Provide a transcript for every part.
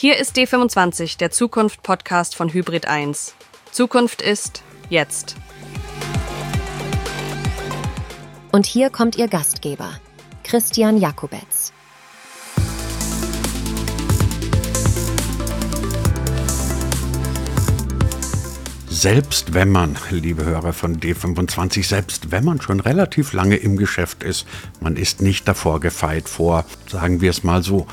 Hier ist D25, der Zukunft-Podcast von Hybrid 1. Zukunft ist jetzt. Und hier kommt Ihr Gastgeber, Christian Jakubetz. Selbst wenn man, liebe Hörer von D25, selbst wenn man schon relativ lange im Geschäft ist, man ist nicht davor gefeit vor, sagen wir es mal so,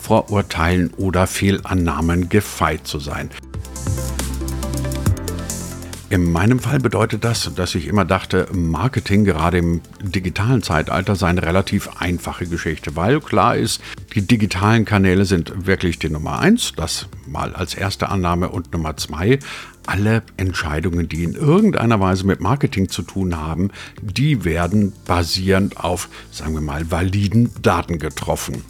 Vorurteilen oder Fehlannahmen gefeit zu sein. In meinem Fall bedeutet das, dass ich immer dachte, Marketing gerade im digitalen Zeitalter sei eine relativ einfache Geschichte, weil klar ist, die digitalen Kanäle sind wirklich die Nummer eins, das mal als erste Annahme und Nummer zwei, alle Entscheidungen, die in irgendeiner Weise mit Marketing zu tun haben, die werden basierend auf, sagen wir mal, validen Daten getroffen.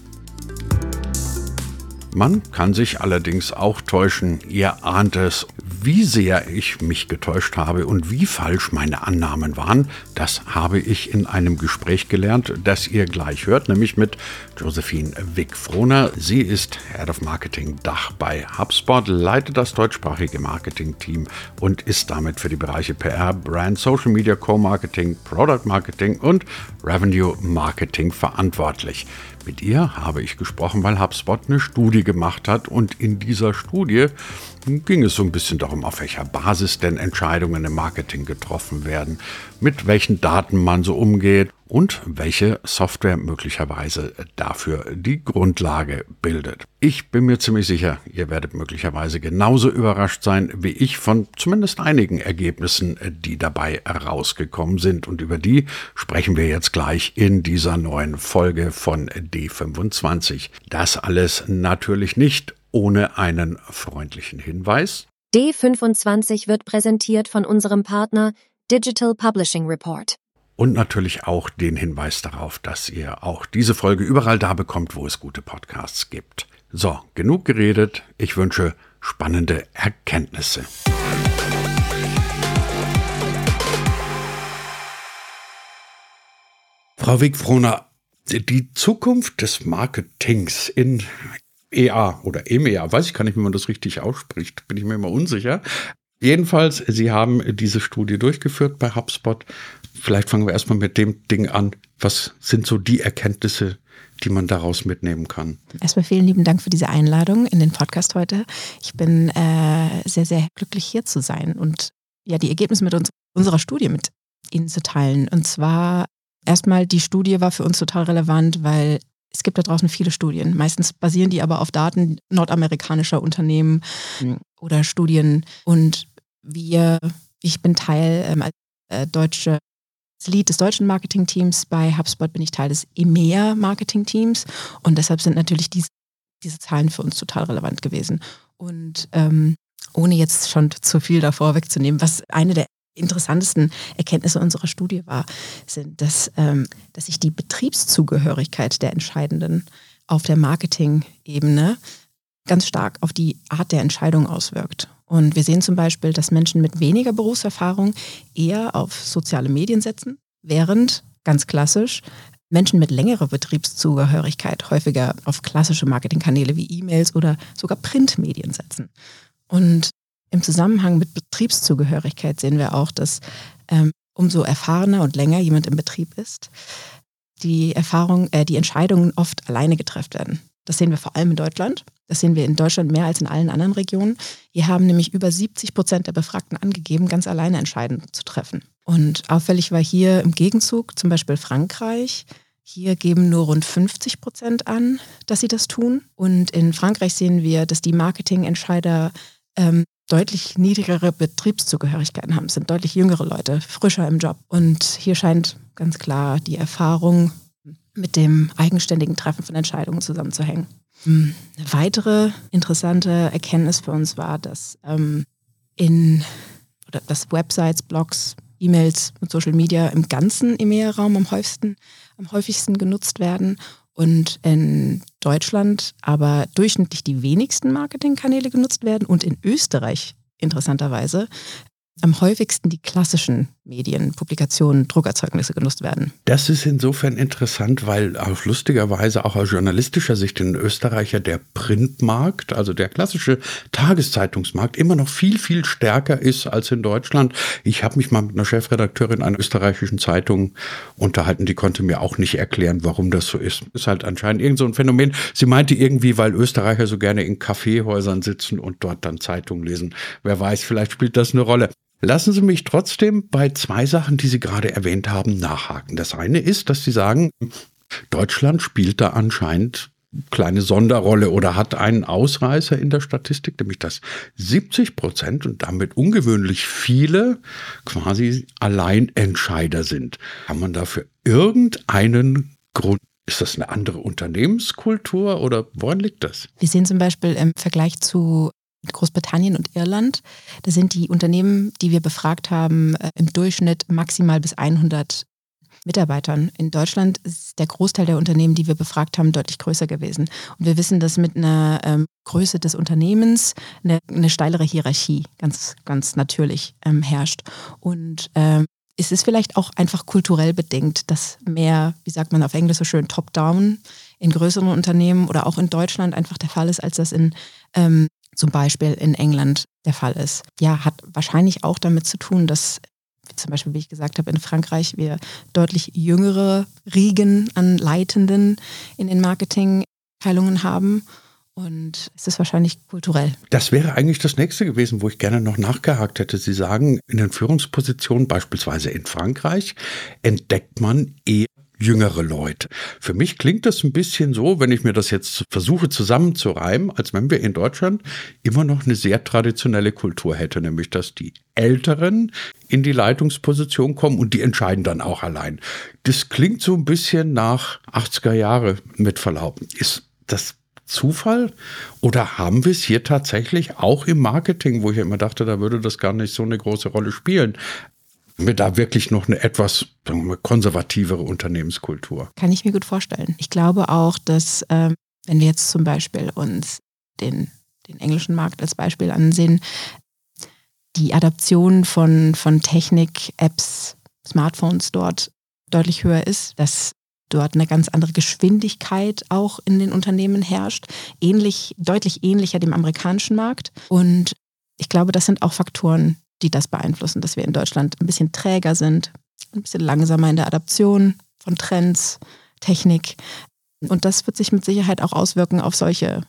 Man kann sich allerdings auch täuschen, ihr ahnt es. Wie sehr ich mich getäuscht habe und wie falsch meine Annahmen waren, das habe ich in einem Gespräch gelernt, das ihr gleich hört, nämlich mit Josephine Wick-Frohner. Sie ist Head of Marketing Dach bei HubSpot, leitet das deutschsprachige Marketing-Team und ist damit für die Bereiche PR, Brand, Social Media, Co-Marketing, Product Marketing und Revenue Marketing verantwortlich. Mit ihr habe ich gesprochen, weil HubSpot eine Studie gemacht hat und in dieser Studie ging es so ein bisschen darum, auf welcher Basis denn Entscheidungen im Marketing getroffen werden, mit welchen Daten man so umgeht und welche Software möglicherweise dafür die Grundlage bildet. Ich bin mir ziemlich sicher, ihr werdet möglicherweise genauso überrascht sein wie ich von zumindest einigen Ergebnissen, die dabei herausgekommen sind und über die sprechen wir jetzt gleich in dieser neuen Folge von D25. Das alles natürlich nicht ohne einen freundlichen Hinweis. D25 wird präsentiert von unserem Partner Digital Publishing Report. Und natürlich auch den Hinweis darauf, dass ihr auch diese Folge überall da bekommt, wo es gute Podcasts gibt. So, genug geredet. Ich wünsche spannende Erkenntnisse. Frau Wigfroner, die Zukunft des Marketings in EA oder EMEA, weiß ich gar nicht, wie man das richtig ausspricht, bin ich mir immer unsicher. Jedenfalls, Sie haben diese Studie durchgeführt bei HubSpot. Vielleicht fangen wir erstmal mit dem Ding an. Was sind so die Erkenntnisse, die man daraus mitnehmen kann? Erstmal vielen lieben Dank für diese Einladung in den Podcast heute. Ich bin äh, sehr, sehr glücklich hier zu sein und ja, die Ergebnisse mit uns, unserer Studie mit Ihnen zu teilen. Und zwar erstmal, die Studie war für uns total relevant, weil es gibt da draußen viele Studien. Meistens basieren die aber auf Daten nordamerikanischer Unternehmen hm, oder Studien. Und wir, ich bin Teil ähm, als äh, deutsche als Lead des deutschen Marketingteams. Bei HubSpot bin ich Teil des EMEA-Marketingteams. Und deshalb sind natürlich diese, diese Zahlen für uns total relevant gewesen. Und ähm, ohne jetzt schon zu viel davor wegzunehmen, was eine der interessantesten Erkenntnisse unserer Studie war, sind, dass, ähm, dass sich die Betriebszugehörigkeit der Entscheidenden auf der Marketing-Ebene ganz stark auf die Art der Entscheidung auswirkt. Und wir sehen zum Beispiel, dass Menschen mit weniger Berufserfahrung eher auf soziale Medien setzen, während ganz klassisch Menschen mit längerer Betriebszugehörigkeit häufiger auf klassische Marketingkanäle wie E-Mails oder sogar Printmedien setzen. Und im Zusammenhang mit Betriebszugehörigkeit sehen wir auch, dass ähm, umso erfahrener und länger jemand im Betrieb ist, die Erfahrung, äh, die Entscheidungen oft alleine getroffen werden. Das sehen wir vor allem in Deutschland. Das sehen wir in Deutschland mehr als in allen anderen Regionen. Hier haben nämlich über 70 Prozent der Befragten angegeben, ganz alleine Entscheidungen zu treffen. Und auffällig war hier im Gegenzug zum Beispiel Frankreich. Hier geben nur rund 50 Prozent an, dass sie das tun. Und in Frankreich sehen wir, dass die Marketingentscheider ähm, deutlich niedrigere Betriebszugehörigkeiten haben, es sind deutlich jüngere Leute, frischer im Job. Und hier scheint ganz klar die Erfahrung mit dem eigenständigen Treffen von Entscheidungen zusammenzuhängen. Hm, eine weitere interessante Erkenntnis für uns war, dass ähm, in oder dass Websites, Blogs, E-Mails und Social Media im ganzen EMEA-Raum am häufigsten, am häufigsten genutzt werden und in Deutschland aber durchschnittlich die wenigsten Marketingkanäle genutzt werden und in Österreich interessanterweise am häufigsten die klassischen Medien, Publikationen, Druckerzeugnisse genutzt werden. Das ist insofern interessant, weil auch lustigerweise auch aus journalistischer Sicht in Österreich ja der Printmarkt, also der klassische Tageszeitungsmarkt, immer noch viel, viel stärker ist als in Deutschland. Ich habe mich mal mit einer Chefredakteurin einer österreichischen Zeitung unterhalten, die konnte mir auch nicht erklären, warum das so ist. Ist halt anscheinend irgend so ein Phänomen. Sie meinte irgendwie, weil Österreicher so gerne in Kaffeehäusern sitzen und dort dann Zeitungen lesen. Wer weiß, vielleicht spielt das eine Rolle. Lassen Sie mich trotzdem bei zwei Sachen, die Sie gerade erwähnt haben, nachhaken. Das eine ist, dass Sie sagen, Deutschland spielt da anscheinend kleine Sonderrolle oder hat einen Ausreißer in der Statistik, nämlich dass 70 Prozent und damit ungewöhnlich viele quasi Alleinentscheider sind. Kann man dafür irgendeinen Grund ist das eine andere Unternehmenskultur oder woran liegt das? Wir sehen zum Beispiel im Vergleich zu Großbritannien und Irland, da sind die Unternehmen, die wir befragt haben, äh, im Durchschnitt maximal bis 100 Mitarbeitern. In Deutschland ist der Großteil der Unternehmen, die wir befragt haben, deutlich größer gewesen. Und wir wissen, dass mit einer ähm, Größe des Unternehmens eine, eine, steilere Hierarchie ganz, ganz natürlich ähm, herrscht. Und ähm, es ist vielleicht auch einfach kulturell bedingt, dass mehr, wie sagt man auf Englisch so schön, top-down in größeren Unternehmen oder auch in Deutschland einfach der Fall ist, als das in ähm, zum Beispiel in England der Fall ist. Ja, hat wahrscheinlich auch damit zu tun, dass zum Beispiel, wie ich gesagt habe, in Frankreich wir deutlich jüngere Riegen an Leitenden in den Marketingteilungen haben. Und es ist wahrscheinlich kulturell. Das wäre eigentlich das nächste gewesen, wo ich gerne noch nachgehakt hätte. Sie sagen, in den Führungspositionen, beispielsweise in Frankreich, entdeckt man eher jüngere Leute. Für mich klingt das ein bisschen so, wenn ich mir das jetzt versuche zusammenzureimen, als wenn wir in Deutschland immer noch eine sehr traditionelle Kultur hätten, nämlich dass die Älteren in die Leitungsposition kommen und die entscheiden dann auch allein. Das klingt so ein bisschen nach 80er Jahre mit Verlaub. Ist das Zufall oder haben wir es hier tatsächlich auch im Marketing, wo ich immer dachte, da würde das gar nicht so eine große Rolle spielen, da wirklich noch eine etwas wir, konservativere Unternehmenskultur. Kann ich mir gut vorstellen. Ich glaube auch, dass ähm, wenn wir jetzt zum Beispiel uns den, den englischen Markt als Beispiel ansehen, die Adaption von, von Technik, Apps, Smartphones dort deutlich höher ist, dass dort eine ganz andere Geschwindigkeit auch in den Unternehmen herrscht, ähnlich, deutlich ähnlicher dem amerikanischen Markt. Und ich glaube, das sind auch Faktoren, die das beeinflussen, dass wir in Deutschland ein bisschen träger sind, ein bisschen langsamer in der Adaption von Trends, Technik. Und das wird sich mit Sicherheit auch auswirken auf solche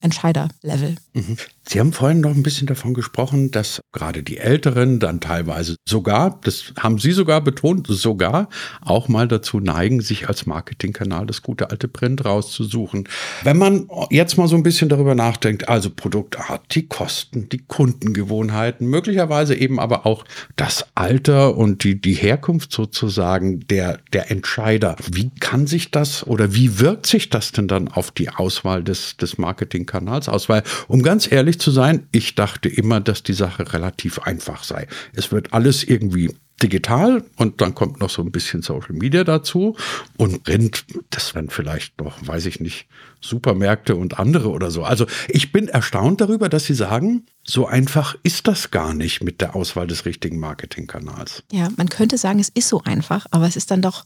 Entscheiderlevel. Mhm. Sie haben vorhin noch ein bisschen davon gesprochen, dass gerade die Älteren dann teilweise sogar, das haben Sie sogar betont, sogar auch mal dazu neigen, sich als Marketingkanal das gute alte Print rauszusuchen. Wenn man jetzt mal so ein bisschen darüber nachdenkt, also Produktart, die Kosten, die Kundengewohnheiten, möglicherweise eben aber auch das Alter und die, die Herkunft sozusagen der, der Entscheider. Wie kann sich das oder wie wirkt sich das denn dann auf die Auswahl des, des Marketingkanals aus? Weil, um ganz ehrlich zu sein, ich dachte immer, dass die Sache relativ einfach sei. Es wird alles irgendwie digital und dann kommt noch so ein bisschen Social Media dazu und Print, das wären vielleicht noch, weiß ich nicht, Supermärkte und andere oder so. Also ich bin erstaunt darüber, dass Sie sagen, so einfach ist das gar nicht mit der Auswahl des richtigen Marketingkanals. Ja, man könnte sagen, es ist so einfach, aber es ist dann doch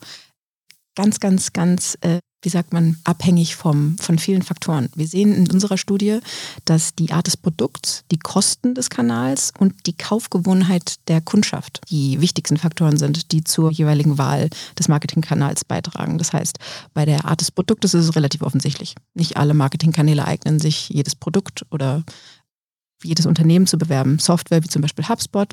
ganz, ganz, ganz äh, wie sagt man, abhängig vom, von vielen Faktoren. Wir sehen in unserer Studie, dass die Art des Produkts, die Kosten des Kanals und die Kaufgewohnheit der Kundschaft die wichtigsten Faktoren sind, die zur jeweiligen Wahl des Marketingkanals beitragen. Das heißt, bei der Art des Produktes ist es relativ offensichtlich. Nicht alle Marketingkanäle eignen sich, jedes Produkt oder jedes Unternehmen zu bewerben. Software wie zum Beispiel HubSpot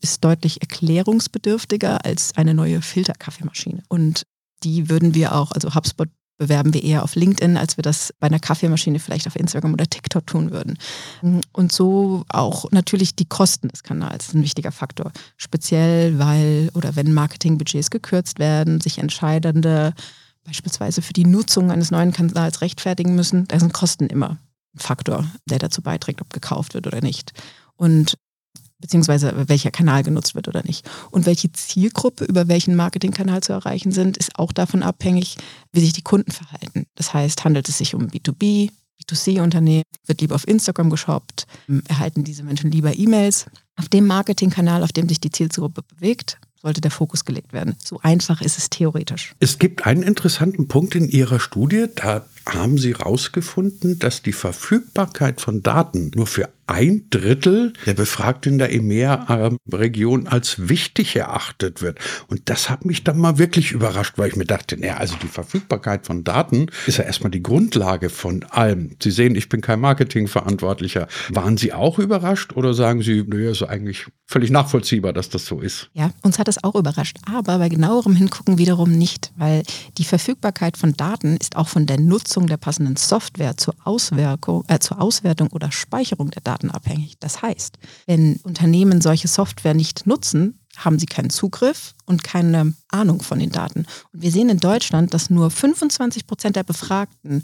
ist deutlich erklärungsbedürftiger als eine neue Filterkaffeemaschine. Und die würden wir auch, also HubSpot bewerben wir eher auf LinkedIn, als wir das bei einer Kaffeemaschine vielleicht auf Instagram oder TikTok tun würden. Und so auch natürlich die Kosten des Kanals ein wichtiger Faktor. Speziell, weil oder wenn Marketingbudgets gekürzt werden, sich Entscheidende beispielsweise für die Nutzung eines neuen Kanals rechtfertigen müssen, da sind Kosten immer ein Faktor, der dazu beiträgt, ob gekauft wird oder nicht. Und beziehungsweise welcher Kanal genutzt wird oder nicht. Und welche Zielgruppe über welchen Marketingkanal zu erreichen sind, ist auch davon abhängig, wie sich die Kunden verhalten. Das heißt, handelt es sich um B2B, B2C-Unternehmen, wird lieber auf Instagram geshoppt, erhalten diese Menschen lieber E-Mails. Auf dem Marketingkanal, auf dem sich die Zielgruppe bewegt, sollte der Fokus gelegt werden. So einfach ist es theoretisch. Es gibt einen interessanten Punkt in Ihrer Studie. Da haben Sie herausgefunden, dass die Verfügbarkeit von Daten nur für ein Drittel der Befragten in der EMEA-Region als wichtig erachtet wird. Und das hat mich dann mal wirklich überrascht, weil ich mir dachte, naja, also die Verfügbarkeit von Daten ist ja erstmal die Grundlage von allem. Sie sehen, ich bin kein Marketingverantwortlicher. Waren Sie auch überrascht oder sagen Sie, naja, ist eigentlich völlig nachvollziehbar, dass das so ist? Ja, uns hat das auch überrascht. Aber bei genauerem Hingucken wiederum nicht, weil die Verfügbarkeit von Daten ist auch von der Nutzung der passenden Software zur, Auswirkung, äh, zur Auswertung oder Speicherung der Daten Daten abhängig. Das heißt, wenn Unternehmen solche Software nicht nutzen, haben sie keinen Zugriff und keine Ahnung von den Daten. Und wir sehen in Deutschland, dass nur 25 Prozent der Befragten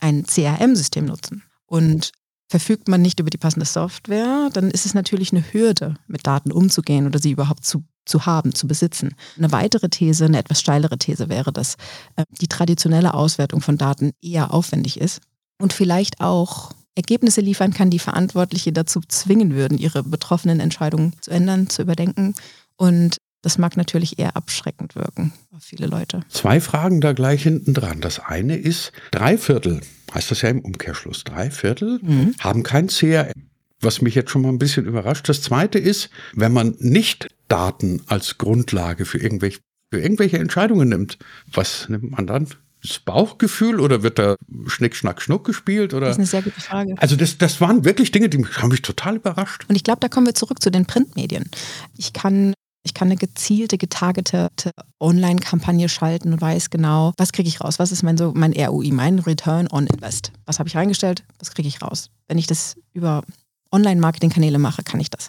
ein CRM-System nutzen. Und verfügt man nicht über die passende Software, dann ist es natürlich eine Hürde, mit Daten umzugehen oder sie überhaupt zu, zu haben, zu besitzen. Eine weitere These, eine etwas steilere These wäre, dass äh, die traditionelle Auswertung von Daten eher aufwendig ist und vielleicht auch Ergebnisse liefern kann, die Verantwortliche dazu zwingen würden, ihre betroffenen Entscheidungen zu ändern, zu überdenken. Und das mag natürlich eher abschreckend wirken auf viele Leute. Zwei Fragen da gleich hinten dran. Das eine ist, drei Viertel, heißt das ja im Umkehrschluss, drei Viertel mhm. haben kein CRM. Was mich jetzt schon mal ein bisschen überrascht. Das zweite ist, wenn man nicht Daten als Grundlage für irgendwelche, für irgendwelche Entscheidungen nimmt, was nimmt man dann? das Bauchgefühl oder wird da Schnick, Schnack, Schnuck gespielt? Oder? Das ist eine sehr gute Frage. Also das, das waren wirklich Dinge, die haben mich total überrascht. Und ich glaube, da kommen wir zurück zu den Printmedien. Ich kann ich kann eine gezielte, getargetete Online-Kampagne schalten und weiß genau, was kriege ich raus, was ist mein, so, mein ROI, mein Return on Invest. Was habe ich reingestellt, was kriege ich raus. Wenn ich das über Online-Marketing-Kanäle mache, kann ich das.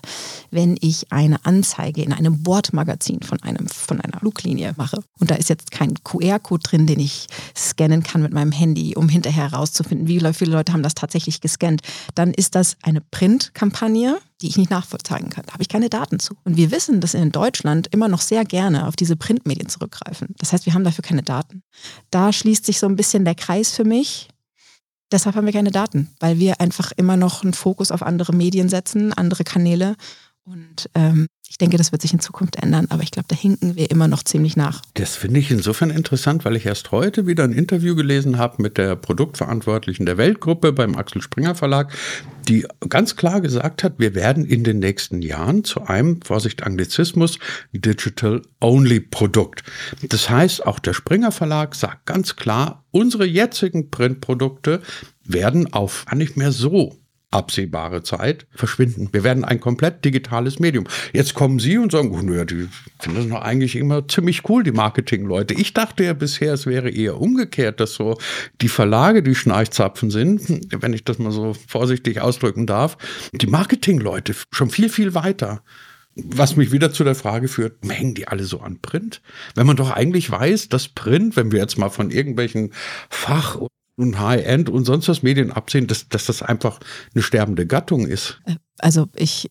Wenn ich eine Anzeige in einem Bordmagazin von, einem, von einer Fluglinie mache und da ist jetzt kein QR-Code drin, den ich scannen kann mit meinem Handy, um hinterher herauszufinden, wie viele Leute haben das tatsächlich gescannt, dann ist das eine Print-Kampagne, die ich nicht nachvollziehen kann. Da habe ich keine Daten zu. Und wir wissen, dass in Deutschland immer noch sehr gerne auf diese Printmedien zurückgreifen. Das heißt, wir haben dafür keine Daten. Da schließt sich so ein bisschen der Kreis für mich Deshalb haben wir keine Daten, weil wir einfach immer noch einen Fokus auf andere Medien setzen, andere Kanäle. Und ähm, ich denke, das wird sich in Zukunft ändern, aber ich glaube, da hinken wir immer noch ziemlich nach. Das finde ich insofern interessant, weil ich erst heute wieder ein Interview gelesen habe mit der Produktverantwortlichen der Weltgruppe beim Axel Springer Verlag, die ganz klar gesagt hat, wir werden in den nächsten Jahren zu einem, Vorsicht Anglizismus, Digital-Only-Produkt. Das heißt, auch der Springer Verlag sagt ganz klar, unsere jetzigen Printprodukte werden auf nicht mehr so absehbare Zeit verschwinden. Wir werden ein komplett digitales Medium. Jetzt kommen Sie und sagen, oh, naja, die finden das noch eigentlich immer ziemlich cool, die Marketingleute. Ich dachte ja bisher, es wäre eher umgekehrt, dass so die Verlage die Schnarchzapfen sind, wenn ich das mal so vorsichtig ausdrücken darf. Die Marketingleute schon viel, viel weiter. Was mich wieder zu der Frage führt, hängen die alle so an Print? Wenn man doch eigentlich weiß, dass Print, wenn wir jetzt mal von irgendwelchen Fach- und High-End und sonst was Medien absehen, dass, dass das einfach eine sterbende Gattung ist. Äh, also ich,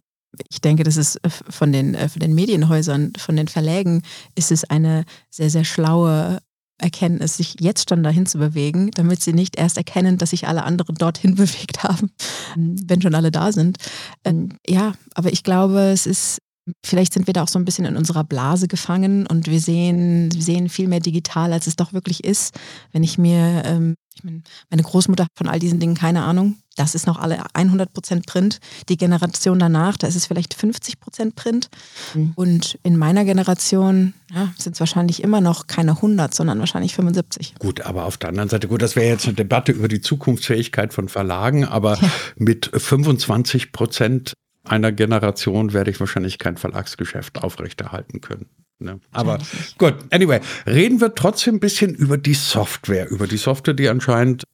ich denke, das ist äh, von den, äh, von den Medienhäusern, von den Verlägen, ist es eine sehr, sehr schlaue Erkenntnis, sich jetzt schon dahin zu bewegen, damit sie nicht erst erkennen, dass sich alle anderen dorthin bewegt haben, wenn schon alle da sind. Ähm, ja, aber ich glaube, es ist, vielleicht sind wir da auch so ein bisschen in unserer Blase gefangen und wir sehen, sehen viel mehr digital, als es doch wirklich ist. Wenn ich mir ähm, ich meine, meine Großmutter hat von all diesen Dingen keine Ahnung. Das ist noch alle 100 Prozent Print. Die Generation danach, da ist es vielleicht 50 Prozent Print. Mhm. Und in meiner Generation ja, sind es wahrscheinlich immer noch keine 100, sondern wahrscheinlich 75. Gut, aber auf der anderen Seite, gut, das wäre jetzt eine Debatte über die Zukunftsfähigkeit von Verlagen, aber ja. mit 25 Prozent einer Generation werde ich wahrscheinlich kein Verlagsgeschäft aufrechterhalten können. Ne? Aber gut, anyway, reden wir trotzdem ein bisschen über die Software, über die Software, die anscheinend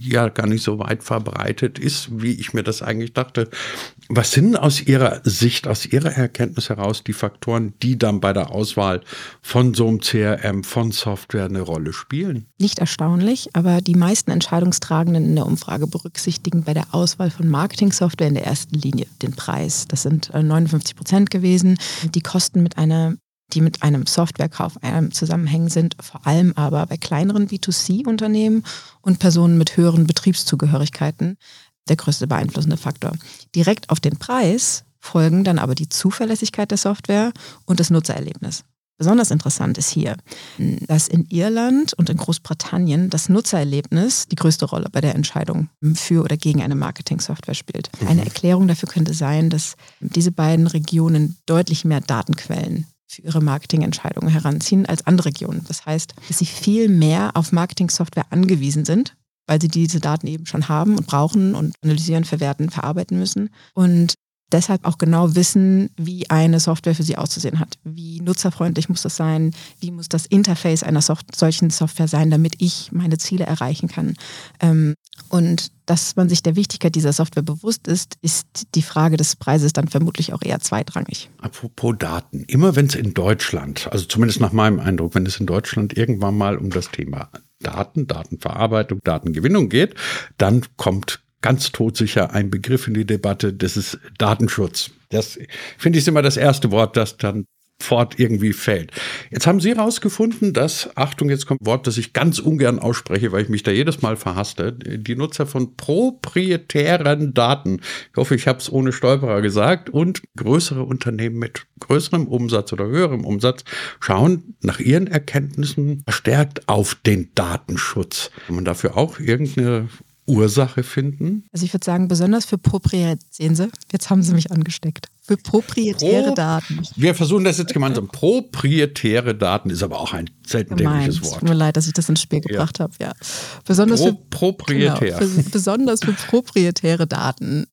ja gar nicht so weit verbreitet ist, wie ich mir das eigentlich dachte. Was sind aus Ihrer Sicht, aus Ihrer Erkenntnis heraus die Faktoren, die dann bei der Auswahl von so einem CRM, von Software eine Rolle spielen? Nicht erstaunlich, aber die meisten Entscheidungstragenden in der Umfrage berücksichtigen bei der Auswahl von Marketing-Software in der ersten Linie den Preis. Das sind 59 äh, Prozent gewesen. Die Kosten mit einer die mit einem Softwarekauf zusammenhängen sind, vor allem aber bei kleineren B2C-Unternehmen und Personen mit höheren Betriebszugehörigkeiten der größte beeinflussende Faktor. Direkt auf den Preis folgen dann aber die Zuverlässigkeit der Software und das Nutzererlebnis. Besonders interessant ist hier, dass in Irland und in Großbritannien das Nutzererlebnis die größte Rolle bei der Entscheidung für oder gegen eine Marketing-Software spielt. Mhm. Eine Erklärung dafür könnte sein, dass diese beiden Regionen deutlich mehr Datenquellen für ihre Marketingentscheidungen heranziehen als andere Regionen. Das heißt, dass sie viel mehr auf Marketing-Software angewiesen sind, weil sie diese Daten eben schon haben und brauchen und analysieren, verwerten, verarbeiten müssen. Und deshalb auch genau wissen, wie eine Software für sie auszusehen hat. Wie nutzerfreundlich muss das sein? Wie muss das Interface einer solchen Software sein, damit ich meine Ziele erreichen kann? Ähm, und dass man sich der Wichtigkeit dieser Software bewusst ist, ist die Frage des Preises dann vermutlich auch eher zweitrangig. Apropos Daten. Immer wenn es in Deutschland, also zumindest nach meinem Eindruck, wenn es in Deutschland irgendwann mal um das Thema Daten, Datenverarbeitung, Datengewinnung geht, dann kommt ganz todsicher ein Begriff in die Debatte, das ist Datenschutz. Das finde ich immer das erste Wort, das dann fort irgendwie fällt. Jetzt haben Sie herausgefunden, dass, Achtung, jetzt kommt ein Wort, das ich ganz ungern ausspreche, weil ich mich da jedes Mal verhasste, die Nutzer von proprietären Daten, ich hoffe, ich habe es ohne Stolperer gesagt, und größere Unternehmen mit größerem Umsatz oder höherem Umsatz schauen nach ihren Erkenntnissen verstärkt auf den Datenschutz. Kann man dafür auch irgendeine Ursache finden? Also ich würde sagen, besonders für proprietäre, sehen Sie, jetzt haben Sie mich angesteckt. Für proprietäre Pro, Daten. Wir versuchen das jetzt gemeinsam. Proprietäre Daten ist aber auch ein selten dämliches Wort. Tut mir leid, dass ich das ins Spiel gebracht ja. habe. Ja. Besonders Pro, für, proprietär. Genau, für, besonders für proprietäre Daten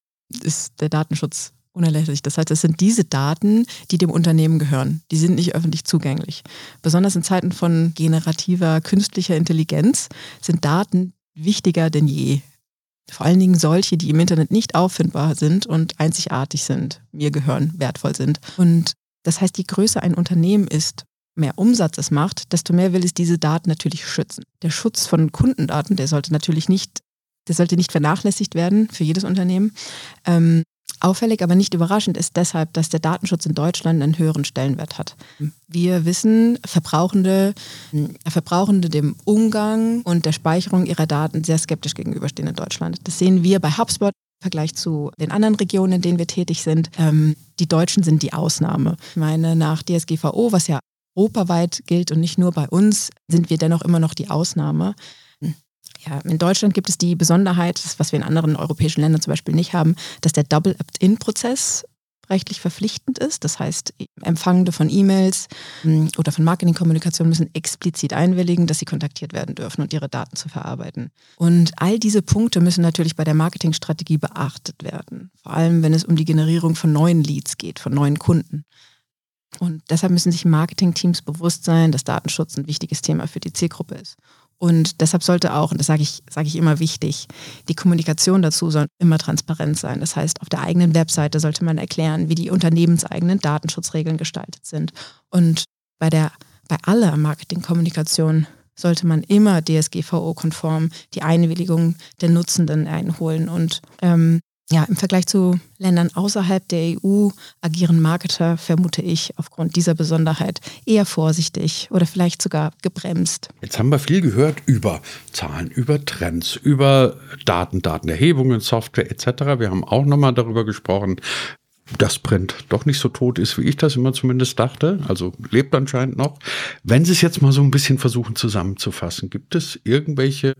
ist der Datenschutz unerlässlich. Das heißt, es sind diese Daten, die dem Unternehmen gehören. Die sind nicht öffentlich zugänglich. Besonders in Zeiten von generativer künstlicher Intelligenz sind Daten wichtiger denn je. Vor allen Dingen solche, die im Internet nicht auffindbar sind und einzigartig sind, mir gehören, wertvoll sind. Und das heißt, je größer ein Unternehmen ist, mehr Umsatz es macht, desto mehr will es diese Daten natürlich schützen. Der Schutz von Kundendaten, der sollte natürlich nicht, der sollte nicht vernachlässigt werden für jedes Unternehmen. Ähm, Auffällig, aber nicht überraschend ist deshalb, dass der Datenschutz in Deutschland einen höheren Stellenwert hat. Wir wissen, Verbrauchende, Verbrauchende dem Umgang und der Speicherung ihrer Daten sehr skeptisch gegenüberstehen in Deutschland. Das sehen wir bei HubSpot im Vergleich zu den anderen Regionen, in denen wir tätig sind. Ähm, die Deutschen sind die Ausnahme. Ich meine, nach DSGVO, was ja europaweit gilt und nicht nur bei uns, sind wir dennoch immer noch die Ausnahme ja, in Deutschland gibt es die Besonderheit, was wir in anderen europäischen Ländern zum Beispiel nicht haben, dass der Double Opt-in-Prozess rechtlich verpflichtend ist. Das heißt, Empfangende von E-Mails hm, oder von Marketingkommunikation müssen explizit einwilligen, dass sie kontaktiert werden dürfen und ihre Daten zu verarbeiten. Und all diese Punkte müssen natürlich bei der Marketingstrategie beachtet werden. Vor allem, wenn es um die Generierung von neuen Leads geht, von neuen Kunden. Und deshalb müssen sich Marketingteams bewusst sein, dass Datenschutz ein wichtiges Thema für die Zielgruppe ist. Und deshalb sollte auch, und das sage ich, sage ich immer wichtig, die Kommunikation dazu soll immer transparent sein. Das heißt, auf der eigenen Webseite sollte man erklären, wie die unternehmenseigenen Datenschutzregeln gestaltet sind. Und bei der, bei aller Marketingkommunikation sollte man immer DSGVO-konform die Einwilligung der Nutzenden einholen und ähm, ja, im Vergleich zu Ländern außerhalb der EU agieren Marketer, vermute ich, aufgrund dieser Besonderheit eher vorsichtig oder vielleicht sogar gebremst. Jetzt haben wir viel gehört über Zahlen, über Trends, über Daten, Datenerhebungen, Software etc. Wir haben auch nochmal darüber gesprochen, das Print doch nicht so tot ist, wie ich das immer zumindest dachte. Also lebt anscheinend noch. Wenn Sie es jetzt mal so ein bisschen versuchen zusammenzufassen, gibt es irgendwelche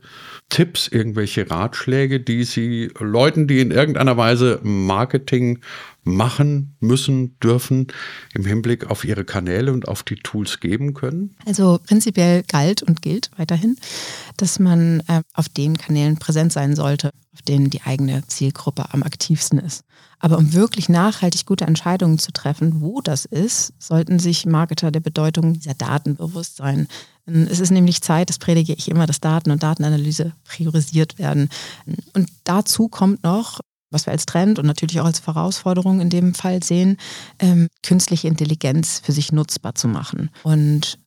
Tipps, irgendwelche Ratschläge, die Sie Leuten, die in irgendeiner Weise Marketing machen müssen, dürfen im Hinblick auf ihre Kanäle und auf die Tools geben können? Also prinzipiell galt und gilt weiterhin, dass man äh, auf den Kanälen präsent sein sollte, auf denen die eigene Zielgruppe am aktivsten ist. Aber um wirklich nachhaltig gute Entscheidungen zu treffen, wo das ist, sollten sich Marketer der Bedeutung dieser Daten bewusst sein. Es ist nämlich Zeit, das predige ich immer, dass Daten und Datenanalyse priorisiert werden. Und dazu kommt noch, was wir als Trend und natürlich auch als Herausforderung in dem Fall sehen, ähm, künstliche Intelligenz für sich nutzbar zu machen. Und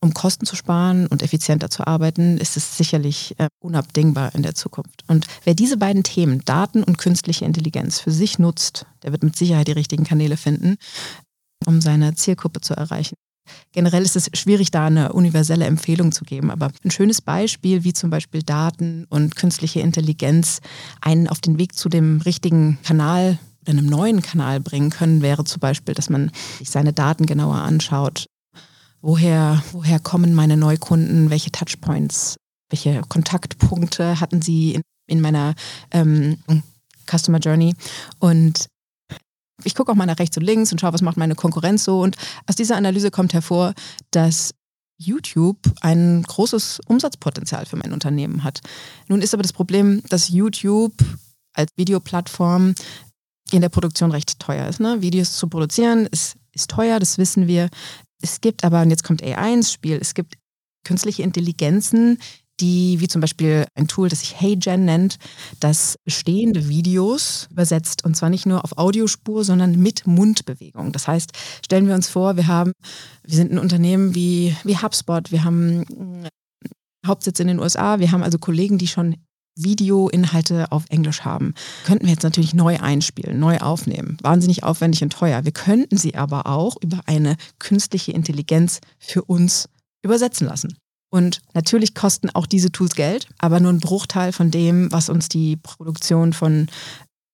um Kosten zu sparen und effizienter zu arbeiten, ist es sicherlich äh, unabdingbar in der Zukunft. Und wer diese beiden Themen, Daten und künstliche Intelligenz, für sich nutzt, der wird mit Sicherheit die richtigen Kanäle finden, um seine Zielgruppe zu erreichen. Generell ist es schwierig, da eine universelle Empfehlung zu geben, aber ein schönes Beispiel, wie zum Beispiel Daten und künstliche Intelligenz einen auf den Weg zu dem richtigen Kanal oder einem neuen Kanal bringen können, wäre zum Beispiel, dass man sich seine Daten genauer anschaut, woher, woher kommen meine Neukunden, welche Touchpoints, welche Kontaktpunkte hatten sie in, in meiner ähm, Customer Journey. Und ich gucke auch mal nach rechts und links und schaue, was macht meine Konkurrenz so. Und aus dieser Analyse kommt hervor, dass YouTube ein großes Umsatzpotenzial für mein Unternehmen hat. Nun ist aber das Problem, dass YouTube als Videoplattform in der Produktion recht teuer ist. Ne? Videos zu produzieren ist, ist teuer, das wissen wir. Es gibt aber, und jetzt kommt AI ins Spiel, es gibt künstliche Intelligenzen, die, wie zum Beispiel ein Tool, das sich HeyGen nennt, das bestehende Videos übersetzt. Und zwar nicht nur auf Audiospur, sondern mit Mundbewegung. Das heißt, stellen wir uns vor, wir haben, wir sind ein Unternehmen wie, wie HubSpot, wir haben äh, Hauptsitz in den USA, wir haben also Kollegen, die schon Videoinhalte auf Englisch haben. Könnten wir jetzt natürlich neu einspielen, neu aufnehmen. Wahnsinnig aufwendig und teuer. Wir könnten sie aber auch über eine künstliche Intelligenz für uns übersetzen lassen. Und natürlich kosten auch diese Tools Geld, aber nur ein Bruchteil von dem, was uns die Produktion von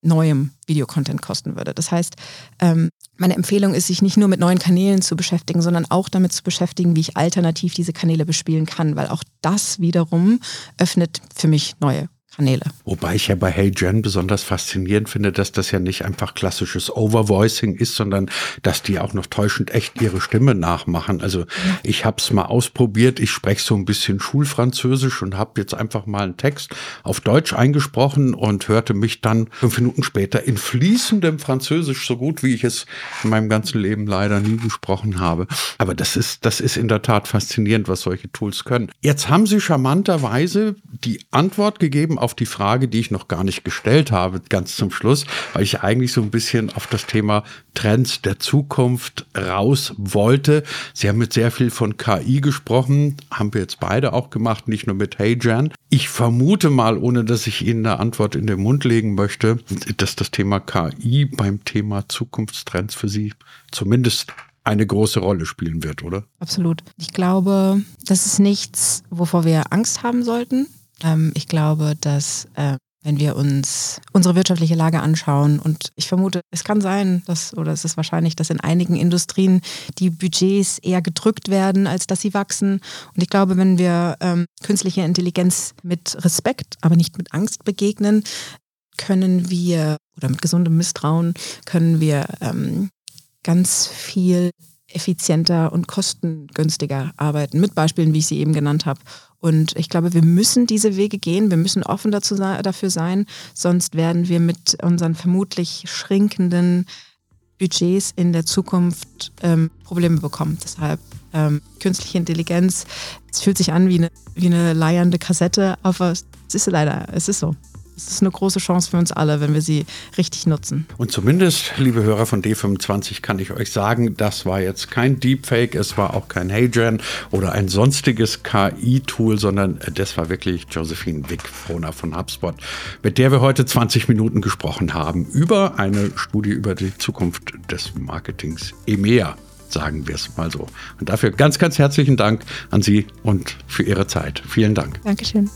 neuem Videocontent kosten würde. Das heißt, ähm, meine Empfehlung ist, sich nicht nur mit neuen Kanälen zu beschäftigen, sondern auch damit zu beschäftigen, wie ich alternativ diese Kanäle bespielen kann, weil auch das wiederum öffnet für mich neue Kanäle. Wobei ich ja bei Hey Jen besonders faszinierend finde, dass das ja nicht einfach klassisches Overvoicing ist, sondern dass die auch noch täuschend echt ihre Stimme nachmachen. Also ja. ich habe es mal ausprobiert. Ich spreche so ein bisschen Schulfranzösisch und habe jetzt einfach mal einen Text auf Deutsch eingesprochen und hörte mich dann fünf Minuten später in fließendem Französisch so gut, wie ich es in meinem ganzen Leben leider nie gesprochen habe. Aber das ist, das ist in der Tat faszinierend, was solche Tools können. Jetzt haben Sie charmanterweise die Antwort gegeben auf die Frage, die ich noch gar nicht gestellt habe, ganz zum Schluss, weil ich eigentlich so ein bisschen auf das Thema Trends der Zukunft raus wollte. Sie haben mit sehr viel von KI gesprochen, haben wir jetzt beide auch gemacht, nicht nur mit Hey Jan. Ich vermute mal, ohne dass ich Ihnen eine Antwort in den Mund legen möchte, dass das Thema KI beim Thema Zukunftstrends für Sie zumindest eine große Rolle spielen wird, oder? Absolut. Ich glaube, das ist nichts, wovor wir Angst haben sollten. Ähm, ich glaube, dass äh, wenn wir uns unsere wirtschaftliche Lage anschauen und ich vermute, es kann sein, dass, oder es ist wahrscheinlich, dass in einigen Industrien die Budgets eher gedrückt werden, als dass sie wachsen. Und ich glaube, wenn wir ähm, künstliche Intelligenz mit Respekt, aber nicht mit Angst begegnen, können wir, oder mit gesundem Misstrauen, können wir ähm, ganz viel effizienter und kostengünstiger arbeiten, mit Beispielen, wie ich sie eben genannt habe. Und ich glaube, wir müssen diese Wege gehen, wir müssen offen dazu, dafür sein, sonst werden wir mit unseren vermutlich schrinkenden Budgets in der Zukunft ähm, Probleme bekommen. Deshalb ähm, künstliche Intelligenz, es fühlt sich an wie eine, wie eine leiernde Kassette, aber es ist leider, es ist so. Es ist eine große Chance für uns alle, wenn wir sie richtig nutzen. Und zumindest, liebe Hörer von D25, kann ich euch sagen, das war jetzt kein Deepfake, es war auch kein HeyGen oder ein sonstiges KI-Tool, sondern das war wirklich Josephine Wick-Frohner von HubSpot, mit der wir heute 20 Minuten gesprochen haben über eine Studie über die Zukunft des Marketings EMEA sagen wir es mal so. Und dafür ganz, ganz herzlichen Dank an Sie und für Ihre Zeit. Vielen Dank. Dankeschön.